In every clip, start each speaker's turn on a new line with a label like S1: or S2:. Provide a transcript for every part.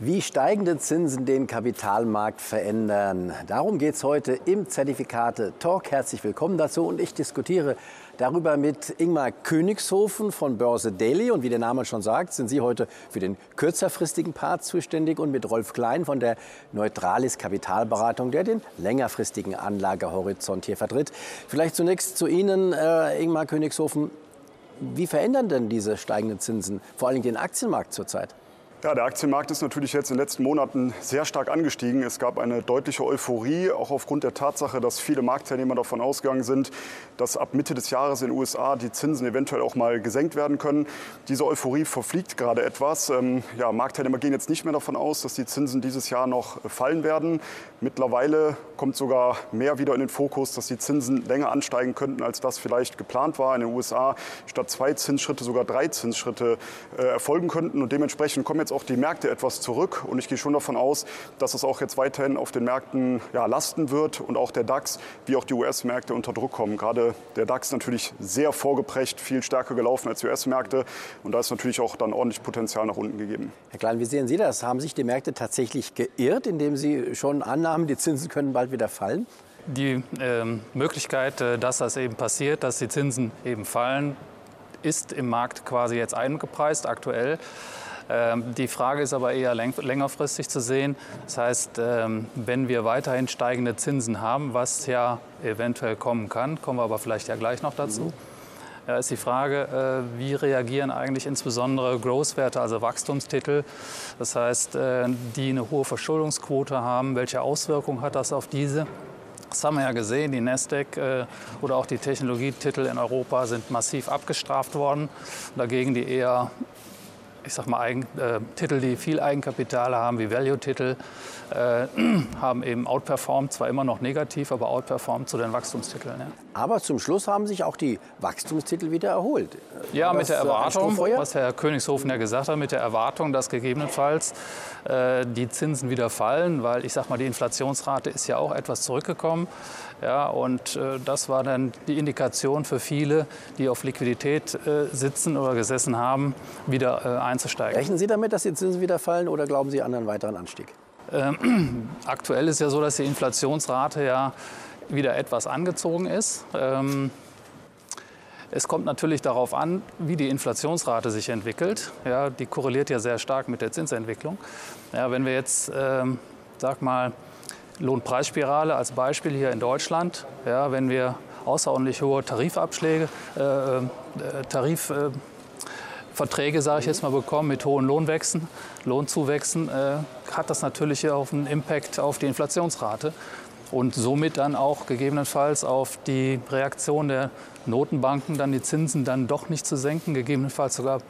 S1: Wie steigende Zinsen den Kapitalmarkt verändern. Darum geht es heute im Zertifikate Talk. Herzlich willkommen dazu und ich diskutiere darüber mit Ingmar Königshofen von Börse Daily. Und wie der Name schon sagt, sind Sie heute für den kürzerfristigen Part zuständig und mit Rolf Klein von der Neutralis Kapitalberatung, der den längerfristigen Anlagehorizont hier vertritt. Vielleicht zunächst zu Ihnen, äh, Ingmar Königshofen. Wie verändern denn diese steigenden Zinsen vor allem den Aktienmarkt zurzeit?
S2: Ja, der Aktienmarkt ist natürlich jetzt in den letzten Monaten sehr stark angestiegen. Es gab eine deutliche Euphorie, auch aufgrund der Tatsache, dass viele Marktteilnehmer davon ausgegangen sind, dass ab Mitte des Jahres in den USA die Zinsen eventuell auch mal gesenkt werden können. Diese Euphorie verfliegt gerade etwas. Ähm, ja, Marktteilnehmer gehen jetzt nicht mehr davon aus, dass die Zinsen dieses Jahr noch fallen werden. Mittlerweile kommt sogar mehr wieder in den Fokus, dass die Zinsen länger ansteigen könnten, als das vielleicht geplant war. In den USA statt zwei Zinsschritte sogar drei Zinsschritte äh, erfolgen könnten. Und dementsprechend kommen jetzt jetzt auch die Märkte etwas zurück. Und ich gehe schon davon aus, dass es auch jetzt weiterhin auf den Märkten ja, lasten wird und auch der DAX wie auch die US-Märkte unter Druck kommen. Gerade der DAX natürlich sehr vorgeprägt, viel stärker gelaufen als die US-Märkte. Und da ist natürlich auch dann ordentlich Potenzial nach unten gegeben.
S1: Herr Klein, wie sehen Sie das? Haben sich die Märkte tatsächlich geirrt, indem Sie schon annahmen, die Zinsen können bald wieder fallen?
S3: Die ähm, Möglichkeit, äh, dass das eben passiert, dass die Zinsen eben fallen, ist im Markt quasi jetzt eingepreist aktuell. Ähm, die Frage ist aber eher längerfristig zu sehen. Das heißt, ähm, wenn wir weiterhin steigende Zinsen haben, was ja eventuell kommen kann, kommen wir aber vielleicht ja gleich noch dazu. Ja, ist die Frage, äh, wie reagieren eigentlich insbesondere Growth-Werte, also Wachstumstitel, das heißt, äh, die eine hohe Verschuldungsquote haben, welche Auswirkungen hat das auf diese? Das haben wir ja gesehen, die Nasdaq äh, oder auch die Technologietitel in Europa sind massiv abgestraft worden. Dagegen die eher ich sag mal, Eigen, äh, Titel, die viel Eigenkapital haben, wie Value-Titel, äh, haben eben outperformed, zwar immer noch negativ, aber outperformed zu den Wachstumstiteln. Ja.
S1: Aber zum Schluss haben sich auch die Wachstumstitel wieder erholt.
S3: Ja, was, mit der Erwartung, was Herr Königshofen ja gesagt hat, mit der Erwartung, dass gegebenenfalls äh, die Zinsen wieder fallen, weil ich sag mal, die Inflationsrate ist ja auch etwas zurückgekommen. Ja, und äh, das war dann die Indikation für viele, die auf Liquidität äh, sitzen oder gesessen haben, wieder äh, einzusteigen.
S1: Rechnen Sie damit, dass die Zinsen wieder fallen oder glauben Sie an einen weiteren Anstieg?
S3: Ähm, aktuell ist ja so, dass die Inflationsrate ja wieder etwas angezogen ist. Ähm, es kommt natürlich darauf an, wie die Inflationsrate sich entwickelt. Ja, die korreliert ja sehr stark mit der Zinsentwicklung. Ja, wenn wir jetzt, ähm, sag mal, Lohnpreisspirale als Beispiel hier in Deutschland. Ja, wenn wir außerordentlich hohe Tarifabschläge, äh, äh, Tarifverträge, sage ich jetzt mal, bekommen mit hohen Lohnwechseln, Lohnzuwächsen, äh, hat das natürlich auch einen Impact auf die Inflationsrate und somit dann auch gegebenenfalls auf die Reaktion der Notenbanken, dann die Zinsen dann doch nicht zu senken, gegebenenfalls sogar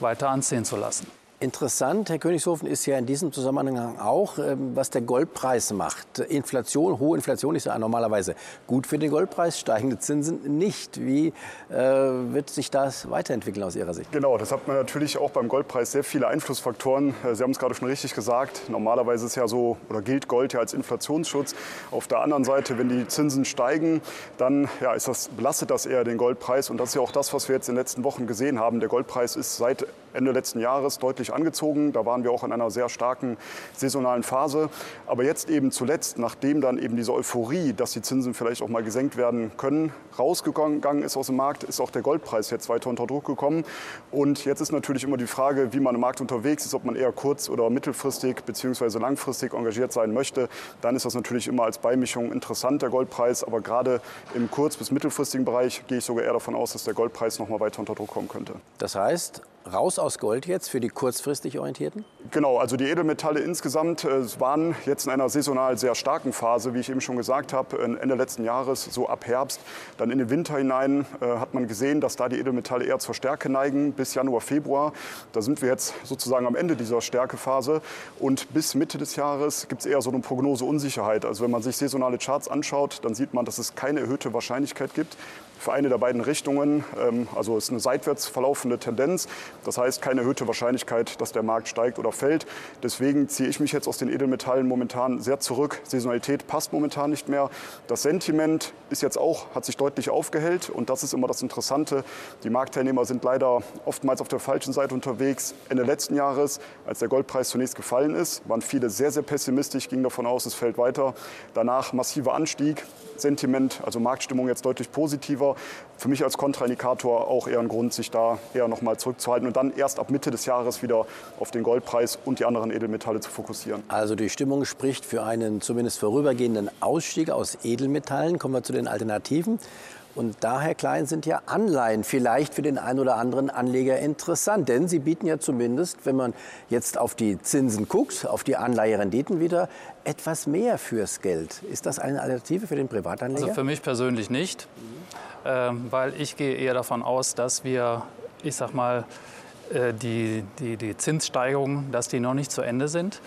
S3: weiter anziehen zu lassen.
S1: Interessant, Herr Königshofen, ist ja in diesem Zusammenhang auch, ähm, was der Goldpreis macht. Inflation, hohe Inflation ist ja normalerweise gut für den Goldpreis, steigende Zinsen nicht. Wie äh, wird sich das weiterentwickeln aus Ihrer Sicht?
S2: Genau, das hat man natürlich auch beim Goldpreis sehr viele Einflussfaktoren. Äh, Sie haben es gerade schon richtig gesagt. Normalerweise ist ja so oder gilt Gold ja als Inflationsschutz. Auf der anderen Seite, wenn die Zinsen steigen, dann ja, ist das, belastet das eher den Goldpreis. Und das ist ja auch das, was wir jetzt in den letzten Wochen gesehen haben. Der Goldpreis ist seit Ende letzten Jahres deutlich angezogen. Da waren wir auch in einer sehr starken saisonalen Phase. Aber jetzt eben zuletzt, nachdem dann eben diese Euphorie, dass die Zinsen vielleicht auch mal gesenkt werden können, rausgegangen ist aus dem Markt, ist auch der Goldpreis jetzt weiter unter Druck gekommen. Und jetzt ist natürlich immer die Frage, wie man im Markt unterwegs ist, ob man eher kurz- oder mittelfristig bzw. langfristig engagiert sein möchte. Dann ist das natürlich immer als Beimischung interessant, der Goldpreis. Aber gerade im kurz- bis mittelfristigen Bereich gehe ich sogar eher davon aus, dass der Goldpreis noch mal weiter unter Druck kommen könnte.
S1: Das heißt, raus aus Gold jetzt für die kurzfristig Orientierten?
S2: Genau, also die Edelmetalle insgesamt äh, waren jetzt in einer saisonal sehr starken Phase, wie ich eben schon gesagt habe, Ende letzten Jahres, so ab Herbst, dann in den Winter hinein äh, hat man gesehen, dass da die Edelmetalle eher zur Stärke neigen bis Januar, Februar. Da sind wir jetzt sozusagen am Ende dieser Stärkephase und bis Mitte des Jahres gibt es eher so eine Prognoseunsicherheit. Also wenn man sich saisonale Charts anschaut, dann sieht man, dass es keine erhöhte Wahrscheinlichkeit gibt, für eine der beiden Richtungen. Ähm, also es ist eine seitwärts verlaufende Tendenz. Das heißt, keine erhöhte Wahrscheinlichkeit, dass der Markt steigt oder fällt. Deswegen ziehe ich mich jetzt aus den Edelmetallen momentan sehr zurück. Saisonalität passt momentan nicht mehr. Das Sentiment ist jetzt auch, hat sich deutlich aufgehellt. Und das ist immer das Interessante. Die Marktteilnehmer sind leider oftmals auf der falschen Seite unterwegs. Ende letzten Jahres, als der Goldpreis zunächst gefallen ist, waren viele sehr, sehr pessimistisch, gingen davon aus, es fällt weiter. Danach massiver Anstieg. Sentiment, also Marktstimmung jetzt deutlich positiver. Für mich als Kontraindikator auch eher ein Grund, sich da eher noch mal zurückzuhalten und dann erst ab Mitte des Jahres wieder auf den Goldpreis und die anderen Edelmetalle zu fokussieren.
S1: Also die Stimmung spricht für einen zumindest vorübergehenden Ausstieg aus Edelmetallen. Kommen wir zu den Alternativen. Und da, Herr Klein, sind ja Anleihen vielleicht für den einen oder anderen Anleger interessant. Denn sie bieten ja zumindest, wenn man jetzt auf die Zinsen guckt, auf die Anleiherenditen wieder, etwas mehr fürs Geld. Ist das eine Alternative für den Privatanleger?
S3: Also für mich persönlich nicht, äh, weil ich gehe eher davon aus, dass wir, ich sag mal, die, die, die Zinssteigerungen, dass die noch nicht zu Ende sind.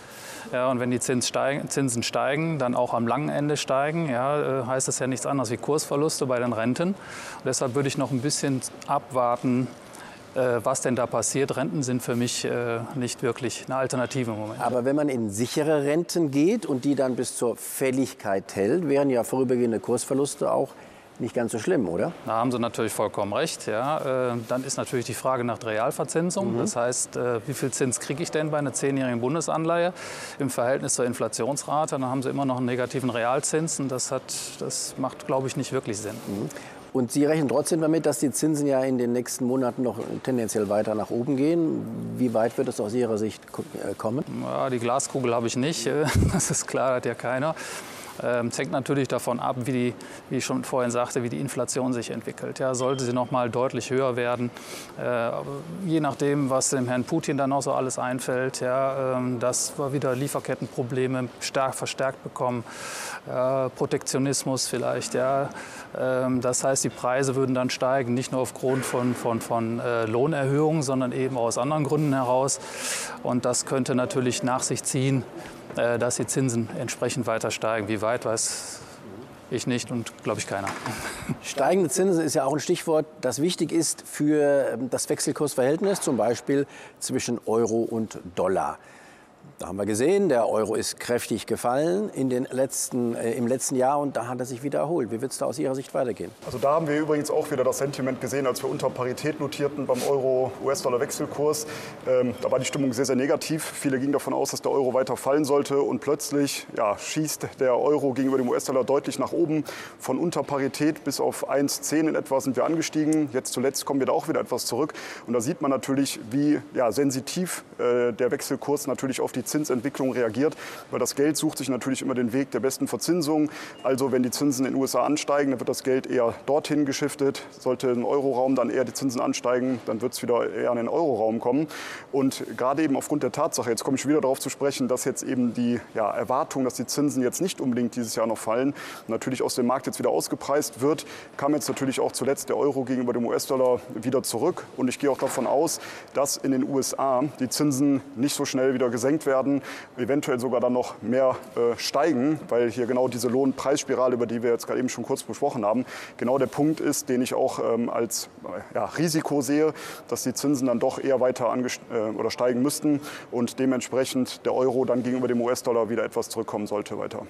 S3: Ja, und wenn die Zins steigen, Zinsen steigen, dann auch am langen Ende steigen, ja, äh, heißt das ja nichts anderes wie Kursverluste bei den Renten. Und deshalb würde ich noch ein bisschen abwarten, äh, was denn da passiert. Renten sind für mich äh, nicht wirklich eine Alternative im Moment.
S1: Aber wenn man in sichere Renten geht und die dann bis zur Fälligkeit hält, wären ja vorübergehende Kursverluste auch nicht ganz so schlimm, oder?
S3: Da haben Sie natürlich vollkommen recht. Ja. Äh, dann ist natürlich die Frage nach der Realverzinsung. Mhm. Das heißt, äh, wie viel Zins kriege ich denn bei einer zehnjährigen Bundesanleihe im Verhältnis zur Inflationsrate? Dann haben Sie immer noch einen negativen Realzins und das, hat, das macht, glaube ich, nicht wirklich Sinn. Mhm.
S1: Und Sie rechnen trotzdem damit, dass die Zinsen ja in den nächsten Monaten noch tendenziell weiter nach oben gehen. Wie weit wird es aus Ihrer Sicht äh, kommen?
S3: Ja, die Glaskugel habe ich nicht. Das ist klar, hat ja keiner. Ähm, hängt natürlich davon ab, wie, die, wie ich schon vorhin sagte, wie die Inflation sich entwickelt. Ja, sollte sie noch mal deutlich höher werden, äh, je nachdem, was dem Herrn Putin dann noch so alles einfällt, ja, ähm, dass wir wieder Lieferkettenprobleme stark verstärkt bekommen, äh, Protektionismus vielleicht. Ja, ähm, das heißt, die Preise würden dann steigen, nicht nur aufgrund von, von, von äh, Lohnerhöhungen, sondern eben aus anderen Gründen heraus. Und das könnte natürlich nach sich ziehen, dass die Zinsen entsprechend weiter steigen. Wie weit weiß ich nicht und glaube ich keiner.
S1: Steigende Zinsen ist ja auch ein Stichwort, das wichtig ist für ähm, das Wechselkursverhältnis, zum Beispiel zwischen Euro und Dollar. Da haben wir gesehen, der Euro ist kräftig gefallen in den letzten, äh, im letzten Jahr und da hat er sich wieder erholt. Wie wird es da aus Ihrer Sicht weitergehen?
S2: Also da haben wir übrigens auch wieder das Sentiment gesehen, als wir unter Parität notierten beim Euro-US-Dollar-Wechselkurs. Ähm, da war die Stimmung sehr, sehr negativ. Viele gingen davon aus, dass der Euro weiter fallen sollte und plötzlich ja, schießt der Euro gegenüber dem US-Dollar deutlich nach oben. Von unter Parität bis auf 1,10 in etwa sind wir angestiegen. Jetzt zuletzt kommen wir da auch wieder etwas zurück. Und da sieht man natürlich, wie ja, sensitiv äh, der Wechselkurs natürlich auf die Zinsentwicklung reagiert, weil das Geld sucht sich natürlich immer den Weg der besten Verzinsung. Also wenn die Zinsen in den USA ansteigen, dann wird das Geld eher dorthin geschiftet. Sollte im Euroraum dann eher die Zinsen ansteigen, dann wird es wieder eher in den Euroraum kommen. Und gerade eben aufgrund der Tatsache, jetzt komme ich wieder darauf zu sprechen, dass jetzt eben die ja, Erwartung, dass die Zinsen jetzt nicht unbedingt dieses Jahr noch fallen, natürlich aus dem Markt jetzt wieder ausgepreist wird, kam jetzt natürlich auch zuletzt der Euro gegenüber dem US-Dollar wieder zurück. Und ich gehe auch davon aus, dass in den USA die Zinsen nicht so schnell wieder gesenkt werden werden, eventuell sogar dann noch mehr äh, steigen, weil hier genau diese Lohnpreisspirale, über die wir jetzt gerade eben schon kurz besprochen haben, genau der Punkt ist, den ich auch ähm, als äh, ja, Risiko sehe, dass die Zinsen dann doch eher weiter äh, oder steigen müssten und dementsprechend der Euro dann gegenüber dem US-Dollar wieder etwas zurückkommen sollte weiter.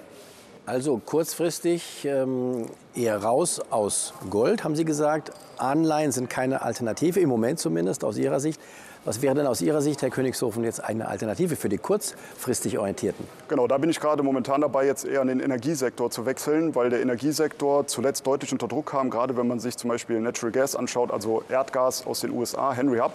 S1: Also kurzfristig ähm, eher raus aus Gold, haben Sie gesagt. Anleihen sind keine Alternative, im Moment zumindest aus Ihrer Sicht. Was wäre denn aus Ihrer Sicht, Herr Königshofen, jetzt eine Alternative für die kurzfristig Orientierten?
S2: Genau, da bin ich gerade momentan dabei, jetzt eher in den Energiesektor zu wechseln, weil der Energiesektor zuletzt deutlich unter Druck kam, gerade wenn man sich zum Beispiel Natural Gas anschaut, also Erdgas aus den USA, Henry Hub.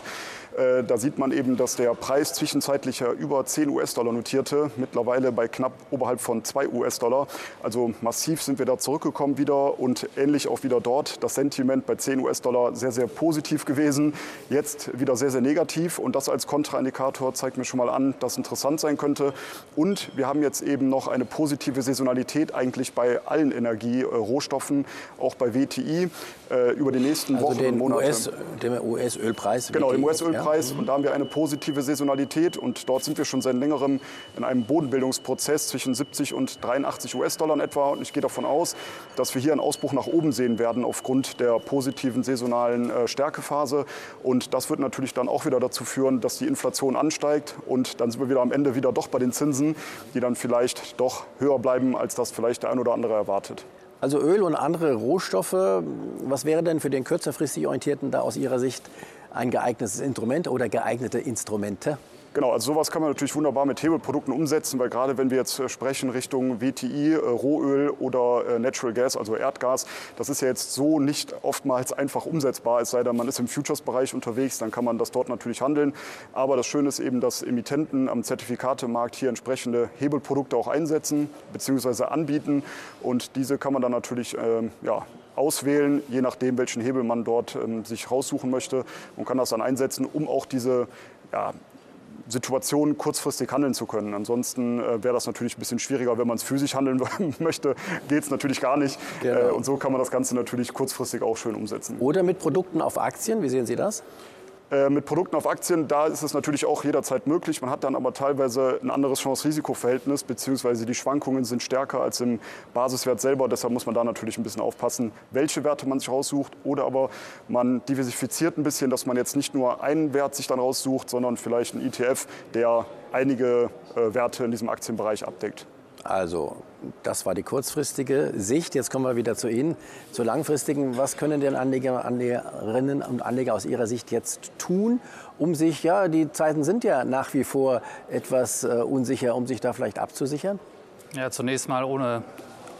S2: Äh, da sieht man eben, dass der Preis zwischenzeitlich über 10 US-Dollar notierte, mittlerweile bei knapp oberhalb von 2 US-Dollar. Also massiv sind wir da zurückgekommen wieder und ähnlich auch wieder dort. Das Sentiment bei 10 US-Dollar sehr, sehr positiv gewesen, jetzt wieder sehr, sehr negativ negativ und das als Kontraindikator zeigt mir schon mal an, dass interessant sein könnte. Und wir haben jetzt eben noch eine positive Saisonalität eigentlich bei allen Energierohstoffen, auch bei WTI äh, über die nächsten
S1: also
S2: Wochen
S1: den
S2: und Monate.
S1: US, dem US-Ölpreis.
S2: Genau, im US-Ölpreis.
S1: ja.
S2: Und da haben wir eine positive Saisonalität. Und dort sind wir schon seit längerem in einem Bodenbildungsprozess zwischen 70 und 83 US-Dollar etwa. Und ich gehe davon aus, dass wir hier einen Ausbruch nach oben sehen werden aufgrund der positiven saisonalen äh, Stärkephase. Und das wird natürlich dann auch wieder dazu führen, dass die Inflation ansteigt. Und dann sind wir wieder am Ende wieder doch bei den Zinsen, die dann vielleicht doch höher bleiben, als das vielleicht der ein oder andere erwartet.
S1: Also Öl und andere Rohstoffe, was wäre denn für den kürzerfristig Orientierten da aus Ihrer Sicht ein geeignetes Instrument oder geeignete Instrumente?
S2: Genau, also sowas kann man natürlich wunderbar mit Hebelprodukten umsetzen, weil gerade wenn wir jetzt äh, sprechen Richtung WTI, äh, Rohöl oder äh, Natural Gas, also Erdgas, das ist ja jetzt so nicht oftmals einfach umsetzbar, es sei denn, man ist im Futures-Bereich unterwegs, dann kann man das dort natürlich handeln. Aber das Schöne ist eben, dass Emittenten am Zertifikatemarkt hier entsprechende Hebelprodukte auch einsetzen bzw. anbieten und diese kann man dann natürlich ähm, ja, auswählen, je nachdem, welchen Hebel man dort ähm, sich raussuchen möchte und kann das dann einsetzen, um auch diese ja, Situationen kurzfristig handeln zu können. Ansonsten äh, wäre das natürlich ein bisschen schwieriger, wenn man es physisch handeln möchte, geht es natürlich gar nicht.
S1: Genau.
S2: Äh, und so kann man das Ganze natürlich kurzfristig auch schön umsetzen.
S1: Oder mit Produkten auf Aktien, wie sehen Sie das?
S2: Äh, mit Produkten auf Aktien, da ist es natürlich auch jederzeit möglich. Man hat dann aber teilweise ein anderes Chance-Risiko-Verhältnis, beziehungsweise die Schwankungen sind stärker als im Basiswert selber. Deshalb muss man da natürlich ein bisschen aufpassen, welche Werte man sich raussucht. Oder aber man diversifiziert ein bisschen, dass man jetzt nicht nur einen Wert sich dann raussucht, sondern vielleicht einen ETF, der einige äh, Werte in diesem Aktienbereich abdeckt.
S1: Also, das war die kurzfristige Sicht. Jetzt kommen wir wieder zu Ihnen, zur langfristigen. Was können denn Anleger, Anlegerinnen und Anleger aus Ihrer Sicht jetzt tun, um sich, ja, die Zeiten sind ja nach wie vor etwas äh, unsicher, um sich da vielleicht abzusichern?
S3: Ja, zunächst mal ohne,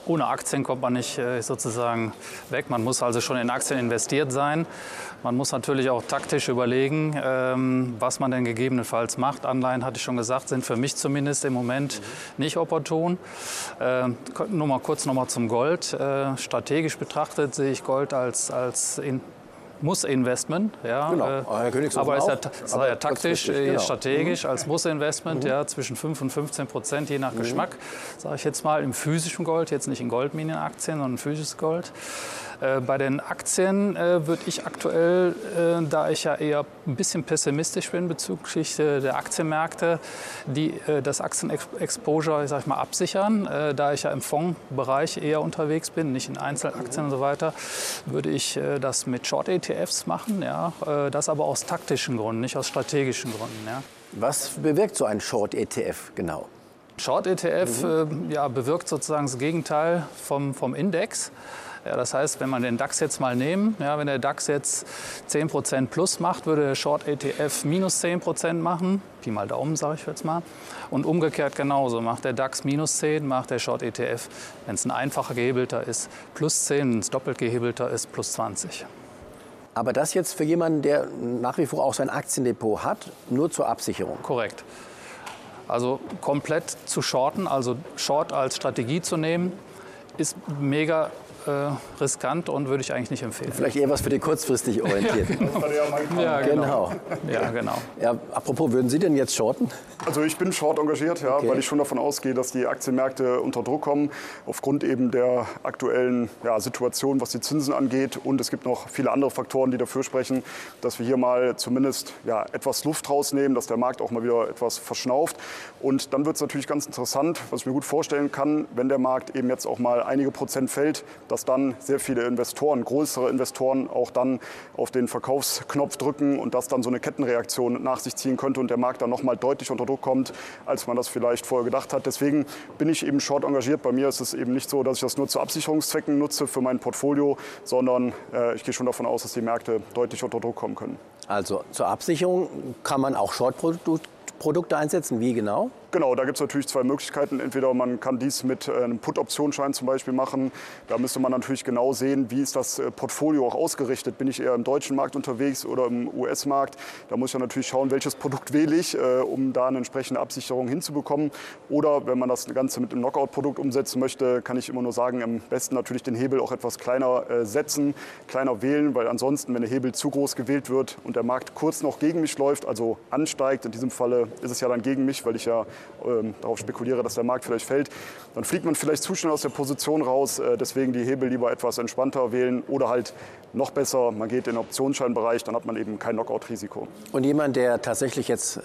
S3: ohne Aktien kommt man nicht äh, sozusagen weg. Man muss also schon in Aktien investiert sein. Man muss natürlich auch taktisch überlegen, ähm, was man denn gegebenenfalls macht. Anleihen, hatte ich schon gesagt, sind für mich zumindest im Moment nicht opportun. Äh, nur mal kurz noch mal zum Gold. Äh, strategisch betrachtet sehe ich Gold als, als in, muss-Investment. Ja,
S1: Genau.
S3: äh,
S1: Herr Königshofen
S3: aber ta- ist ja taktisch, äh,
S1: genau.
S3: strategisch als Muss-Investment, ja, zwischen 5 und 15 Prozent, je nach Geschmack, sage ich jetzt mal, im physischen Gold, jetzt nicht in Goldminenaktien, sondern physisches Gold. Äh, bei den Aktien äh, würde ich aktuell, äh, da ich ja eher ein bisschen pessimistisch bin bezüglich äh, der Aktienmärkte, die, äh, das Aktienexposure, sag ich mal, absichern. Da ich ja im Fondsbereich eher unterwegs bin, nicht in Einzelaktien und so weiter, würde ich das mit Short-ETFs machen. Ja, das aber aus taktischen Gründen, nicht aus strategischen Gründen. Ja.
S1: Was bewirkt so ein Short-ETF genau?
S3: Short-ETF äh, ja, bewirkt sozusagen das Gegenteil vom, vom Index. Ja, das heißt, wenn man den DAX jetzt mal nehmen, ja, wenn der DAX jetzt 10% plus macht, würde der Short-ETF minus 10% machen. Pi mal Daumen, sage ich jetzt mal. Und umgekehrt genauso. Macht der DAX minus 10, macht der Short-ETF, wenn es ein einfacher gehebelter ist, plus 10, wenn es doppelt gehebelter ist, plus 20.
S1: Aber das jetzt für jemanden, der nach wie vor auch sein Aktiendepot hat, nur zur Absicherung.
S3: Korrekt. Also komplett zu shorten, also Short als Strategie zu nehmen, ist mega äh, riskant und würde ich eigentlich nicht empfehlen.
S1: Vielleicht eher was für die kurzfristig Orientierten.
S3: Ja,
S1: Genau.
S3: Ja, genau.
S1: Ja, apropos, würden Sie denn jetzt shorten?
S2: Also ich bin short engagiert, ja,
S1: Okay.
S2: weil ich schon davon ausgehe, dass die Aktienmärkte unter Druck kommen, aufgrund eben der aktuellen ja, Situation, was die Zinsen angeht. Und es gibt noch viele andere Faktoren, die dafür sprechen, dass wir hier mal zumindest ja, etwas Luft rausnehmen, dass der Markt auch mal wieder etwas verschnauft. Und dann wird es natürlich ganz interessant, was ich mir gut vorstellen kann, wenn der Markt eben jetzt auch mal einige Prozent fällt, dass dann sehr viele Investoren, größere Investoren auch dann auf den Verkaufsknopf drücken und das dann so eine Kettenreaktion nach sich ziehen könnte und der Markt dann noch mal deutlich unter Druck kommt, als man das vielleicht vorher gedacht hat. Deswegen bin ich eben short engagiert. Bei mir ist es eben nicht so, dass ich das nur zu Absicherungszwecken nutze für mein Portfolio, sondern äh, ich gehe schon davon aus, dass die Märkte deutlich unter Druck kommen können.
S1: Also zur Absicherung kann man auch Short-Produkte einsetzen. Wie genau?
S2: Genau, da gibt es natürlich zwei Möglichkeiten. Entweder man kann dies mit äh, einem Put-Optionsschein zum Beispiel machen. Da müsste man natürlich genau sehen, wie ist das äh, Portfolio auch ausgerichtet. Bin ich eher im deutschen Markt unterwegs oder im US-Markt? Da muss ich natürlich schauen, welches Produkt wähle ich, äh, um da eine entsprechende Absicherung hinzubekommen. Oder wenn man das Ganze mit einem Knockout-Produkt umsetzen möchte, kann ich immer nur sagen, am besten natürlich den Hebel auch etwas kleiner setzen, kleiner wählen, weil ansonsten, wenn der Hebel zu groß gewählt wird und der Markt kurz noch gegen mich läuft, also ansteigt, in diesem Falle ist es ja dann gegen mich, weil ich ja ähm, darauf spekuliere, dass der Markt vielleicht fällt, dann fliegt man vielleicht zu schnell aus der Position raus. Äh, deswegen die Hebel lieber etwas entspannter wählen oder halt noch besser, man geht in den Optionsscheinbereich, dann hat man eben kein Knockout-Risiko.
S1: Und jemand, der tatsächlich jetzt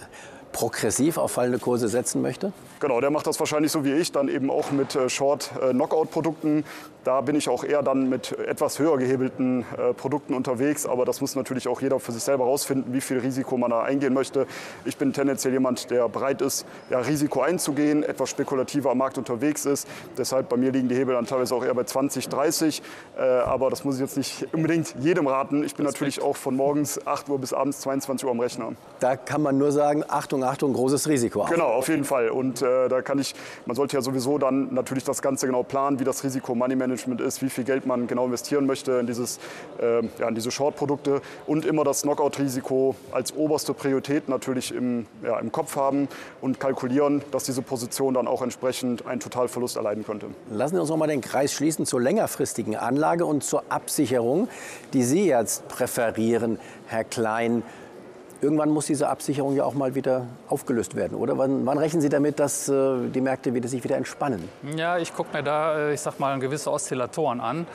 S1: progressiv auf fallende Kurse setzen möchte?
S2: Genau, der macht das wahrscheinlich so wie ich, dann eben auch mit äh, Short-Knockout-Produkten. Äh, da bin ich auch eher dann mit etwas höher gehebelten äh, Produkten unterwegs. Aber das muss natürlich auch jeder für sich selber herausfinden, wie viel Risiko man da eingehen möchte. Ich bin tendenziell jemand, der bereit ist, ja, Risiko einzugehen, etwas spekulativer am Markt unterwegs ist. Deshalb bei mir liegen die Hebel dann teilweise auch eher bei 20, 30. aber das muss ich jetzt nicht unbedingt jedem raten. Ich bin Respekt. natürlich auch von morgens 8 Uhr bis abends 22 Uhr am Rechner.
S1: Da kann man nur sagen, Achtung, Achtung, großes Risiko.
S2: Auch. Genau, auf jeden Fall. Und äh, da kann ich, man sollte ja sowieso dann natürlich das Ganze genau planen, wie das Risiko Money Management ist, wie viel Geld man genau investieren möchte in, dieses, äh, ja, in diese Short-Produkte und immer das Knockout-Risiko als oberste Priorität natürlich im, ja, im Kopf haben und kalkulieren, dass diese Position dann auch entsprechend einen Totalverlust erleiden könnte.
S1: Lassen Sie uns noch mal den Kreis schließen zur längerfristigen Anlage und zur Absicherung, die Sie jetzt präferieren, Herr Klein. Irgendwann muss diese Absicherung ja auch mal wieder aufgelöst werden, oder? Wann, wann rechnen Sie damit, dass äh, die Märkte wieder, sich wieder entspannen?
S3: Ja, ich gucke mir da, äh, ich sag mal, gewisse Oszillatoren an.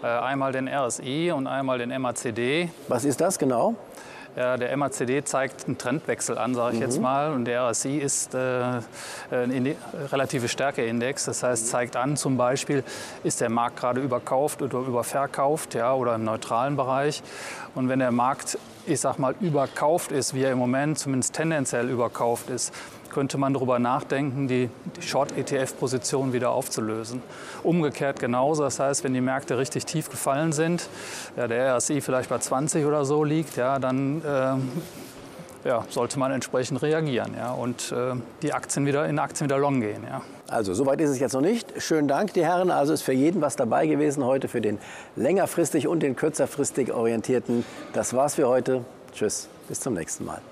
S3: Äh, einmal den RSI und einmal den MACD.
S1: Was ist das genau?
S3: Ja, der MACD zeigt einen Trendwechsel an, sage ich mhm. jetzt mal. Und der RSI ist äh, ein relative Stärkeindex. Das heißt, zeigt an, zum Beispiel, ist der Markt gerade überkauft oder überverkauft ja, oder im neutralen Bereich. Und wenn der Markt ich sag mal, überkauft ist, wie er im Moment zumindest tendenziell überkauft ist, könnte man darüber nachdenken, die, die Short-ETF-Position wieder aufzulösen. Umgekehrt genauso, das heißt, wenn die Märkte richtig tief gefallen sind, ja, der RSI vielleicht bei 20 oder so liegt, ja, dann äh, ja, sollte man entsprechend reagieren ja, und äh, die Aktien wieder in Aktien wieder long gehen. Ja.
S1: Also, soweit ist es jetzt noch nicht. Schönen Dank, die Herren. Also ist für jeden was dabei gewesen heute, für den längerfristig und den kürzerfristig Orientierten. Das war's für heute. Tschüss, bis zum nächsten Mal.